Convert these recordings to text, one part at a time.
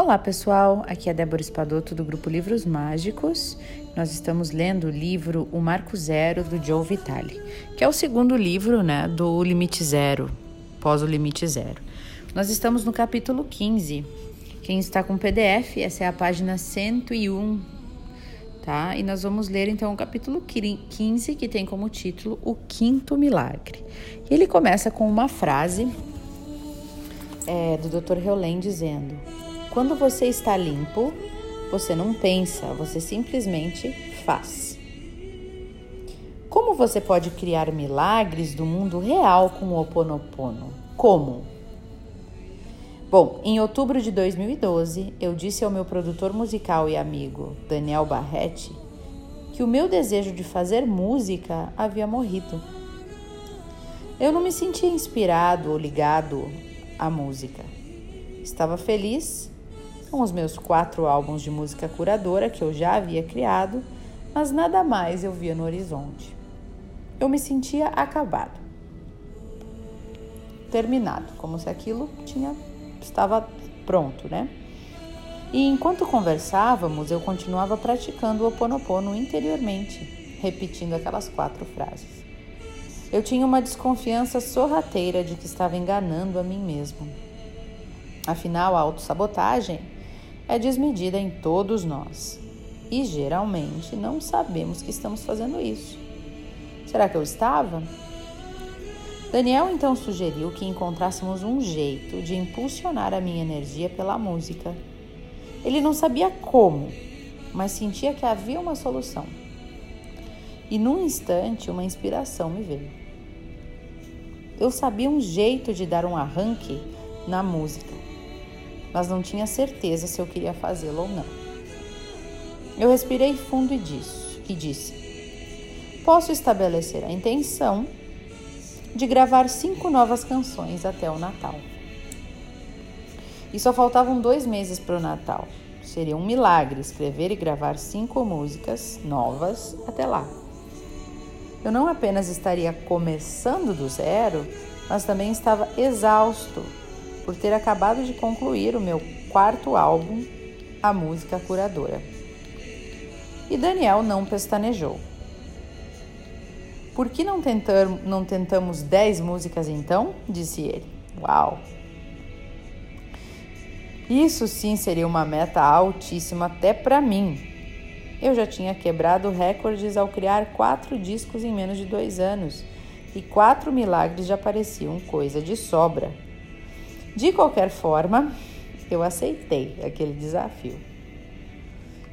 Olá pessoal, aqui é Débora Espadoto do grupo Livros Mágicos. Nós estamos lendo o livro O Marco Zero do Joe Vitale, que é o segundo livro né, do Limite Zero, pós o Limite Zero. Nós estamos no capítulo 15. Quem está com PDF, essa é a página 101, tá? E nós vamos ler então o capítulo 15, que tem como título O Quinto Milagre. E ele começa com uma frase é, do Dr. Heulen dizendo quando você está limpo, você não pensa, você simplesmente faz. Como você pode criar milagres do mundo real com o Oponopono? Como? Bom, em outubro de 2012, eu disse ao meu produtor musical e amigo, Daniel Barretti, que o meu desejo de fazer música havia morrido. Eu não me sentia inspirado ou ligado à música. Estava feliz com os meus quatro álbuns de música curadora que eu já havia criado, mas nada mais eu via no horizonte. Eu me sentia acabado, terminado, como se aquilo tinha estava pronto, né? E enquanto conversávamos, eu continuava praticando o Oponopono interiormente, repetindo aquelas quatro frases. Eu tinha uma desconfiança sorrateira de que estava enganando a mim mesmo. Afinal, a autossabotagem é desmedida em todos nós e geralmente não sabemos que estamos fazendo isso. Será que eu estava? Daniel então sugeriu que encontrássemos um jeito de impulsionar a minha energia pela música. Ele não sabia como, mas sentia que havia uma solução. E num instante uma inspiração me veio. Eu sabia um jeito de dar um arranque na música mas não tinha certeza se eu queria fazê-lo ou não. Eu respirei fundo e disse, e disse: Posso estabelecer a intenção de gravar cinco novas canções até o Natal. E só faltavam dois meses para o Natal. Seria um milagre escrever e gravar cinco músicas novas até lá. Eu não apenas estaria começando do zero, mas também estava exausto por ter acabado de concluir o meu quarto álbum, A Música Curadora. E Daniel não pestanejou. Por que não, tentar, não tentamos dez músicas então? disse ele. Uau! Isso sim seria uma meta altíssima até para mim. Eu já tinha quebrado recordes ao criar quatro discos em menos de dois anos e quatro milagres já pareciam coisa de sobra. De qualquer forma, eu aceitei aquele desafio.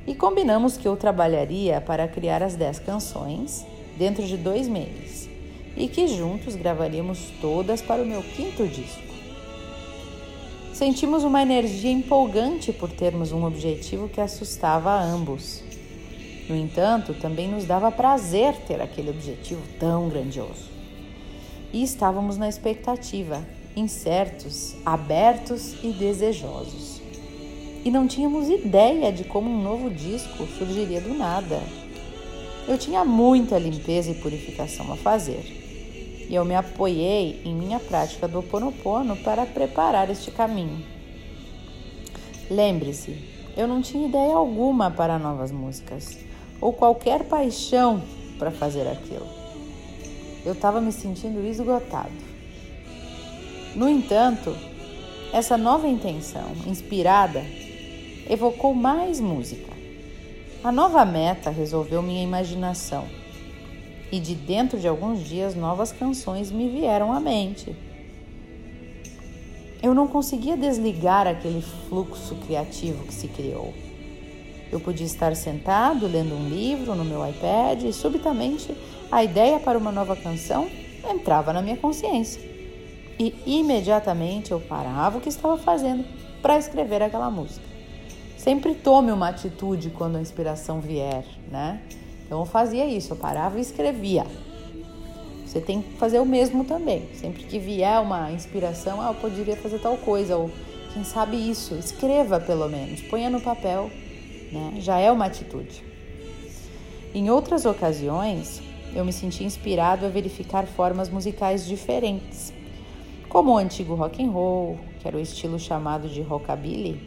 E combinamos que eu trabalharia para criar as 10 canções dentro de dois meses e que juntos gravaríamos todas para o meu quinto disco. Sentimos uma energia empolgante por termos um objetivo que assustava a ambos. No entanto, também nos dava prazer ter aquele objetivo tão grandioso. E estávamos na expectativa incertos, abertos e desejosos. E não tínhamos ideia de como um novo disco surgiria do nada. Eu tinha muita limpeza e purificação a fazer. E eu me apoiei em minha prática do Ho Oponopono para preparar este caminho. Lembre-se, eu não tinha ideia alguma para novas músicas ou qualquer paixão para fazer aquilo. Eu estava me sentindo esgotado. No entanto, essa nova intenção, inspirada, evocou mais música. A nova meta resolveu minha imaginação e de dentro de alguns dias novas canções me vieram à mente. Eu não conseguia desligar aquele fluxo criativo que se criou. Eu podia estar sentado lendo um livro no meu iPad e subitamente a ideia para uma nova canção entrava na minha consciência e imediatamente eu parava o que estava fazendo para escrever aquela música. Sempre tome uma atitude quando a inspiração vier, né? Então eu fazia isso, eu parava e escrevia. Você tem que fazer o mesmo também. Sempre que vier uma inspiração, ah, eu poderia fazer tal coisa, ou quem sabe isso, escreva pelo menos, ponha no papel, né? Já é uma atitude. Em outras ocasiões, eu me senti inspirado a verificar formas musicais diferentes como o antigo rock and roll, que era o estilo chamado de rockabilly,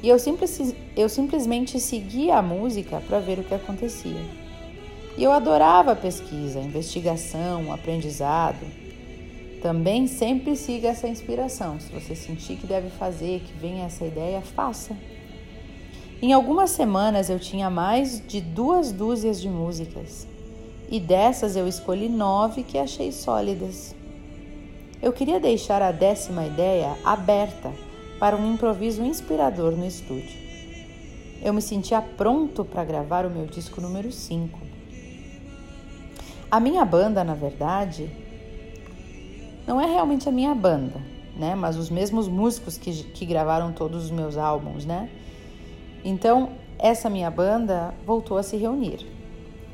E eu, simples, eu simplesmente seguia a música para ver o que acontecia. E eu adorava a pesquisa, a investigação, o aprendizado. Também sempre siga essa inspiração. Se você sentir que deve fazer, que vem essa ideia, faça. Em algumas semanas eu tinha mais de duas dúzias de músicas, e dessas eu escolhi nove que achei sólidas. Eu queria deixar a décima ideia aberta para um improviso inspirador no estúdio. Eu me sentia pronto para gravar o meu disco número 5. A minha banda, na verdade, não é realmente a minha banda, né? Mas os mesmos músicos que, que gravaram todos os meus álbuns, né? Então, essa minha banda voltou a se reunir.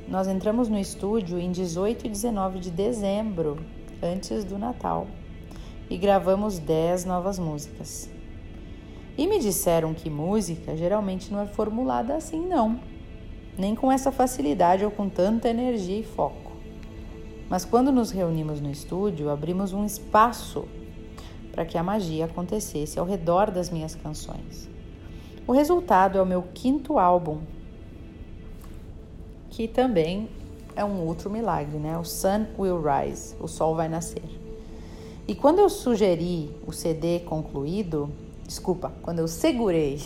Nós entramos no estúdio em 18 e 19 de dezembro, antes do Natal, e gravamos 10 novas músicas. E me disseram que música geralmente não é formulada assim, não, nem com essa facilidade ou com tanta energia e foco. Mas quando nos reunimos no estúdio, abrimos um espaço para que a magia acontecesse ao redor das minhas canções. O resultado é o meu quinto álbum, que também é um outro milagre, né? O Sun Will Rise, o Sol vai nascer. E quando eu sugeri o CD concluído, desculpa, quando eu segurei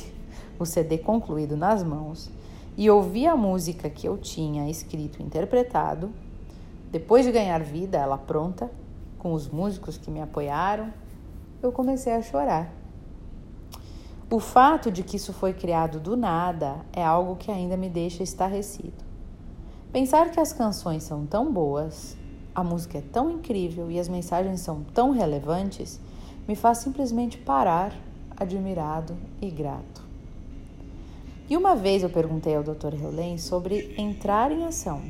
o CD concluído nas mãos e ouvi a música que eu tinha escrito e interpretado, depois de ganhar vida, ela pronta, com os músicos que me apoiaram, eu comecei a chorar. O fato de que isso foi criado do nada é algo que ainda me deixa estarrecido. Pensar que as canções são tão boas, a música é tão incrível e as mensagens são tão relevantes me faz simplesmente parar admirado e grato. E uma vez eu perguntei ao Dr. Heulen sobre entrar em ação.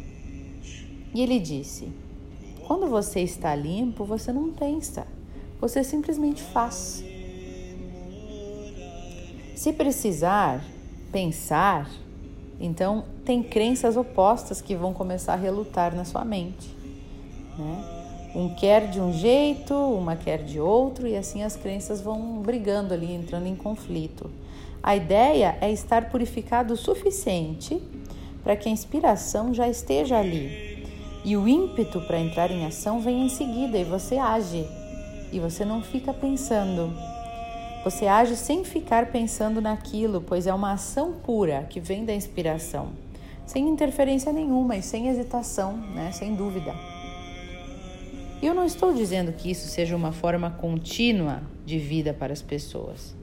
E ele disse: quando você está limpo, você não pensa, você simplesmente faz. Se precisar pensar, então tem crenças opostas que vão começar a relutar na sua mente. Né? Um quer de um jeito, uma quer de outro, e assim as crenças vão brigando ali, entrando em conflito. A ideia é estar purificado o suficiente para que a inspiração já esteja ali. E o ímpeto para entrar em ação vem em seguida e você age. E você não fica pensando. Você age sem ficar pensando naquilo, pois é uma ação pura que vem da inspiração, sem interferência nenhuma e sem hesitação, né? sem dúvida. E eu não estou dizendo que isso seja uma forma contínua de vida para as pessoas.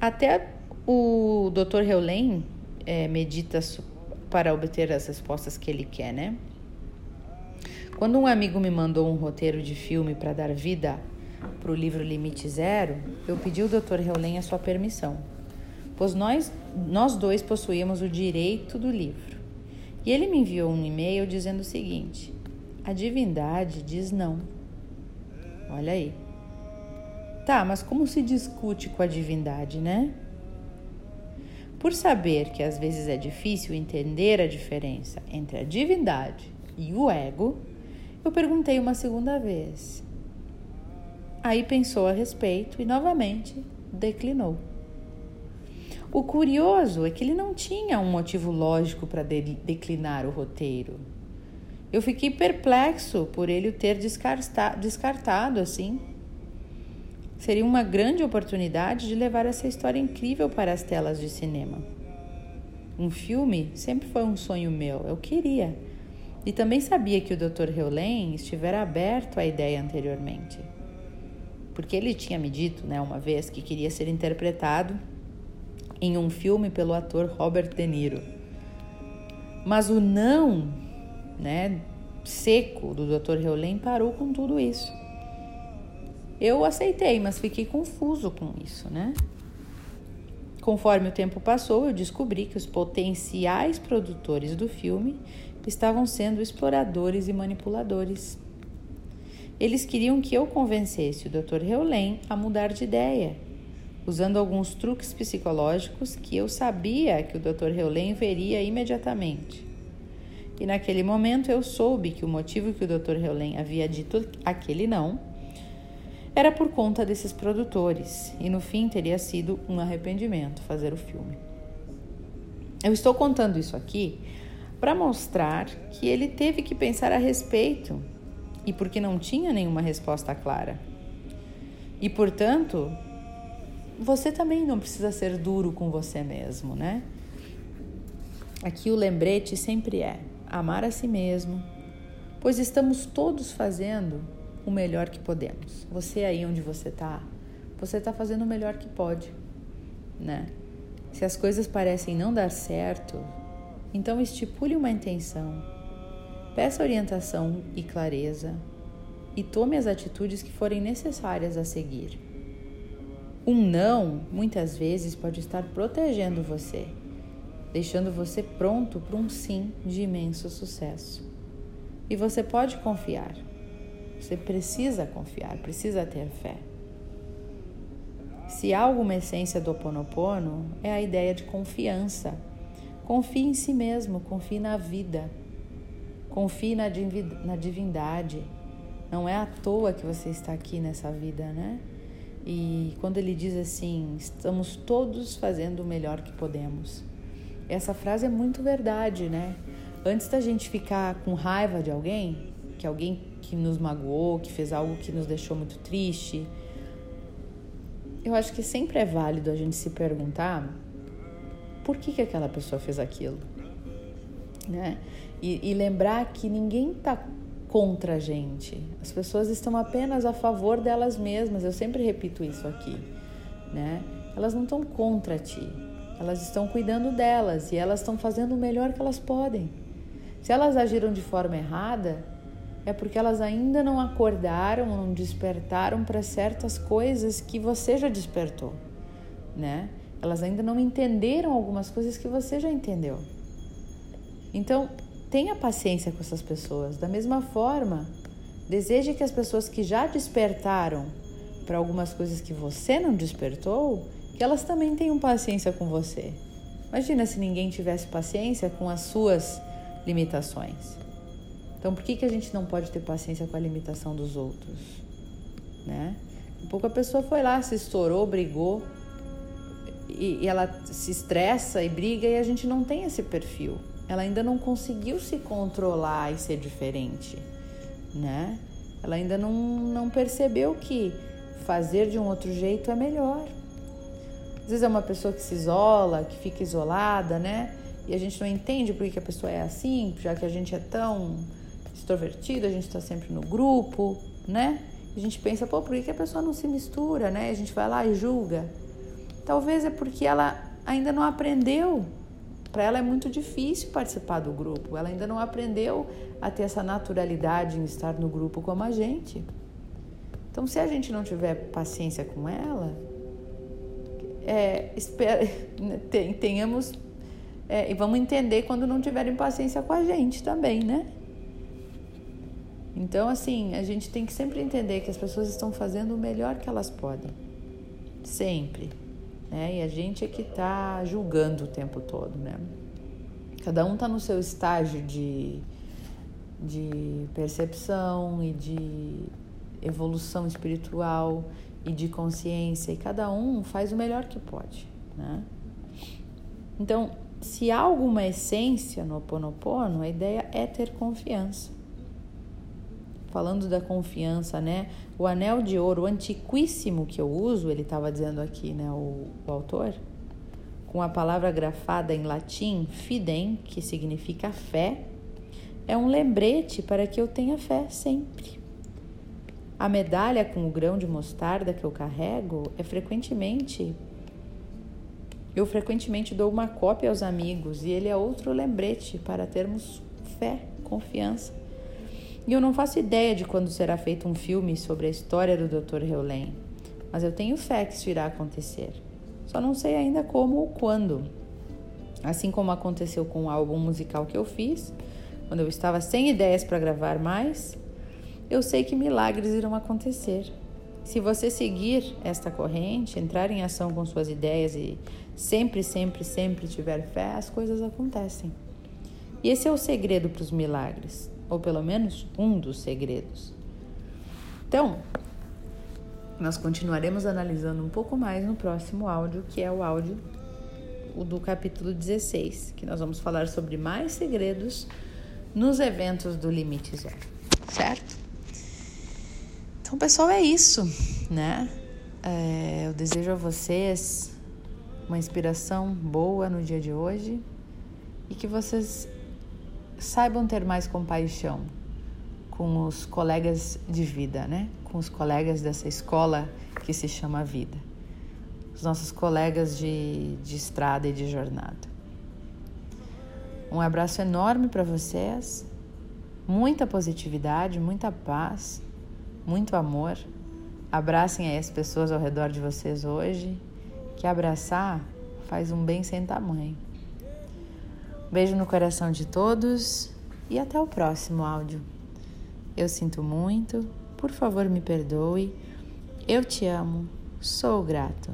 Até o Dr. Heulen é, medita para obter as respostas que ele quer, né? Quando um amigo me mandou um roteiro de filme para dar vida para o livro Limite Zero, eu pedi ao Dr. Heulen a sua permissão, pois nós, nós dois possuíamos o direito do livro. E ele me enviou um e-mail dizendo o seguinte: a divindade diz não. Olha aí. Tá, mas como se discute com a divindade, né? Por saber que às vezes é difícil entender a diferença entre a divindade e o ego, eu perguntei uma segunda vez. Aí pensou a respeito e novamente declinou. O curioso é que ele não tinha um motivo lógico para de declinar o roteiro. Eu fiquei perplexo por ele o ter descartado assim. Seria uma grande oportunidade de levar essa história incrível para as telas de cinema. Um filme sempre foi um sonho meu, eu queria. E também sabia que o Dr. Heulen estivera aberto à ideia anteriormente. Porque ele tinha me dito, né, uma vez, que queria ser interpretado em um filme pelo ator Robert De Niro. Mas o não né, seco do Dr. Heulen parou com tudo isso. Eu aceitei, mas fiquei confuso com isso, né? Conforme o tempo passou, eu descobri que os potenciais produtores do filme estavam sendo exploradores e manipuladores. Eles queriam que eu convencesse o Dr. Heulen a mudar de ideia, usando alguns truques psicológicos que eu sabia que o Dr. Heulen veria imediatamente. E naquele momento eu soube que o motivo que o Dr. Heulen havia dito aquele não era por conta desses produtores e no fim teria sido um arrependimento fazer o filme. Eu estou contando isso aqui para mostrar que ele teve que pensar a respeito e porque não tinha nenhuma resposta clara. E portanto, você também não precisa ser duro com você mesmo, né? Aqui o lembrete sempre é amar a si mesmo, pois estamos todos fazendo o melhor que podemos. Você aí onde você está, você está fazendo o melhor que pode, né? Se as coisas parecem não dar certo, então estipule uma intenção, peça orientação e clareza e tome as atitudes que forem necessárias a seguir. Um não, muitas vezes, pode estar protegendo você, deixando você pronto para um sim de imenso sucesso. E você pode confiar. Você precisa confiar, precisa ter fé. Se há alguma essência do Ho Oponopono, é a ideia de confiança. Confie em si mesmo, confie na vida, confie na divindade. Não é à toa que você está aqui nessa vida, né? E quando ele diz assim, estamos todos fazendo o melhor que podemos. Essa frase é muito verdade, né? Antes da gente ficar com raiva de alguém, que alguém que nos magoou, que fez algo que nos deixou muito triste. Eu acho que sempre é válido a gente se perguntar por que, que aquela pessoa fez aquilo, né? E, e lembrar que ninguém está contra a gente. As pessoas estão apenas a favor delas mesmas. Eu sempre repito isso aqui, né? Elas não estão contra ti. Elas estão cuidando delas e elas estão fazendo o melhor que elas podem. Se elas agiram de forma errada, é porque elas ainda não acordaram, não despertaram para certas coisas que você já despertou, né? Elas ainda não entenderam algumas coisas que você já entendeu. Então, tenha paciência com essas pessoas. Da mesma forma, deseje que as pessoas que já despertaram para algumas coisas que você não despertou, que elas também tenham paciência com você. Imagina se ninguém tivesse paciência com as suas limitações. Então, por que, que a gente não pode ter paciência com a limitação dos outros? Né? Um pouco a pessoa foi lá, se estourou, brigou, e, e ela se estressa e briga, e a gente não tem esse perfil. Ela ainda não conseguiu se controlar e ser diferente, né? Ela ainda não, não percebeu que fazer de um outro jeito é melhor. Às vezes é uma pessoa que se isola, que fica isolada, né? E a gente não entende por que a pessoa é assim, já que a gente é tão extrovertido, a gente está sempre no grupo, né? A gente pensa, pô, por que a pessoa não se mistura, né? A gente vai lá e julga. Talvez é porque ela ainda não aprendeu. Para ela é muito difícil participar do grupo. Ela ainda não aprendeu a ter essa naturalidade em estar no grupo como a gente. Então, se a gente não tiver paciência com ela, é, espera, tenhamos é, e vamos entender quando não tiverem paciência com a gente também, né? Então, assim, a gente tem que sempre entender que as pessoas estão fazendo o melhor que elas podem. Sempre. Né? E a gente é que está julgando o tempo todo, né? Cada um está no seu estágio de, de percepção e de evolução espiritual e de consciência, e cada um faz o melhor que pode, né? Então, se há alguma essência no Ho Oponopono, a ideia é ter confiança falando da confiança, né? O anel de ouro antiquíssimo que eu uso, ele estava dizendo aqui, né, o, o autor, com a palavra grafada em latim, fidem, que significa fé, é um lembrete para que eu tenha fé sempre. A medalha com o grão de mostarda que eu carrego é frequentemente. Eu frequentemente dou uma cópia aos amigos e ele é outro lembrete para termos fé, confiança e eu não faço ideia de quando será feito um filme sobre a história do Dr. Heulen, mas eu tenho fé que isso irá acontecer. Só não sei ainda como ou quando. Assim como aconteceu com o álbum musical que eu fiz, quando eu estava sem ideias para gravar mais, eu sei que milagres irão acontecer. Se você seguir esta corrente, entrar em ação com suas ideias e sempre, sempre, sempre tiver fé, as coisas acontecem. E esse é o segredo para os milagres ou pelo menos um dos segredos. Então, Nós continuaremos analisando um pouco mais no próximo áudio, que é o áudio do capítulo 16, que nós vamos falar sobre mais segredos nos eventos do Limite Zero, certo? Então, pessoal, é isso, né? É, eu desejo a vocês uma inspiração boa no dia de hoje e que vocês saibam ter mais compaixão com os colegas de vida, né? Com os colegas dessa escola que se chama vida. Os nossos colegas de, de estrada e de jornada. Um abraço enorme para vocês, muita positividade, muita paz, muito amor. Abracem aí as pessoas ao redor de vocês hoje, que abraçar faz um bem sem tamanho. Beijo no coração de todos e até o próximo áudio. Eu sinto muito, por favor me perdoe. Eu te amo, sou grato.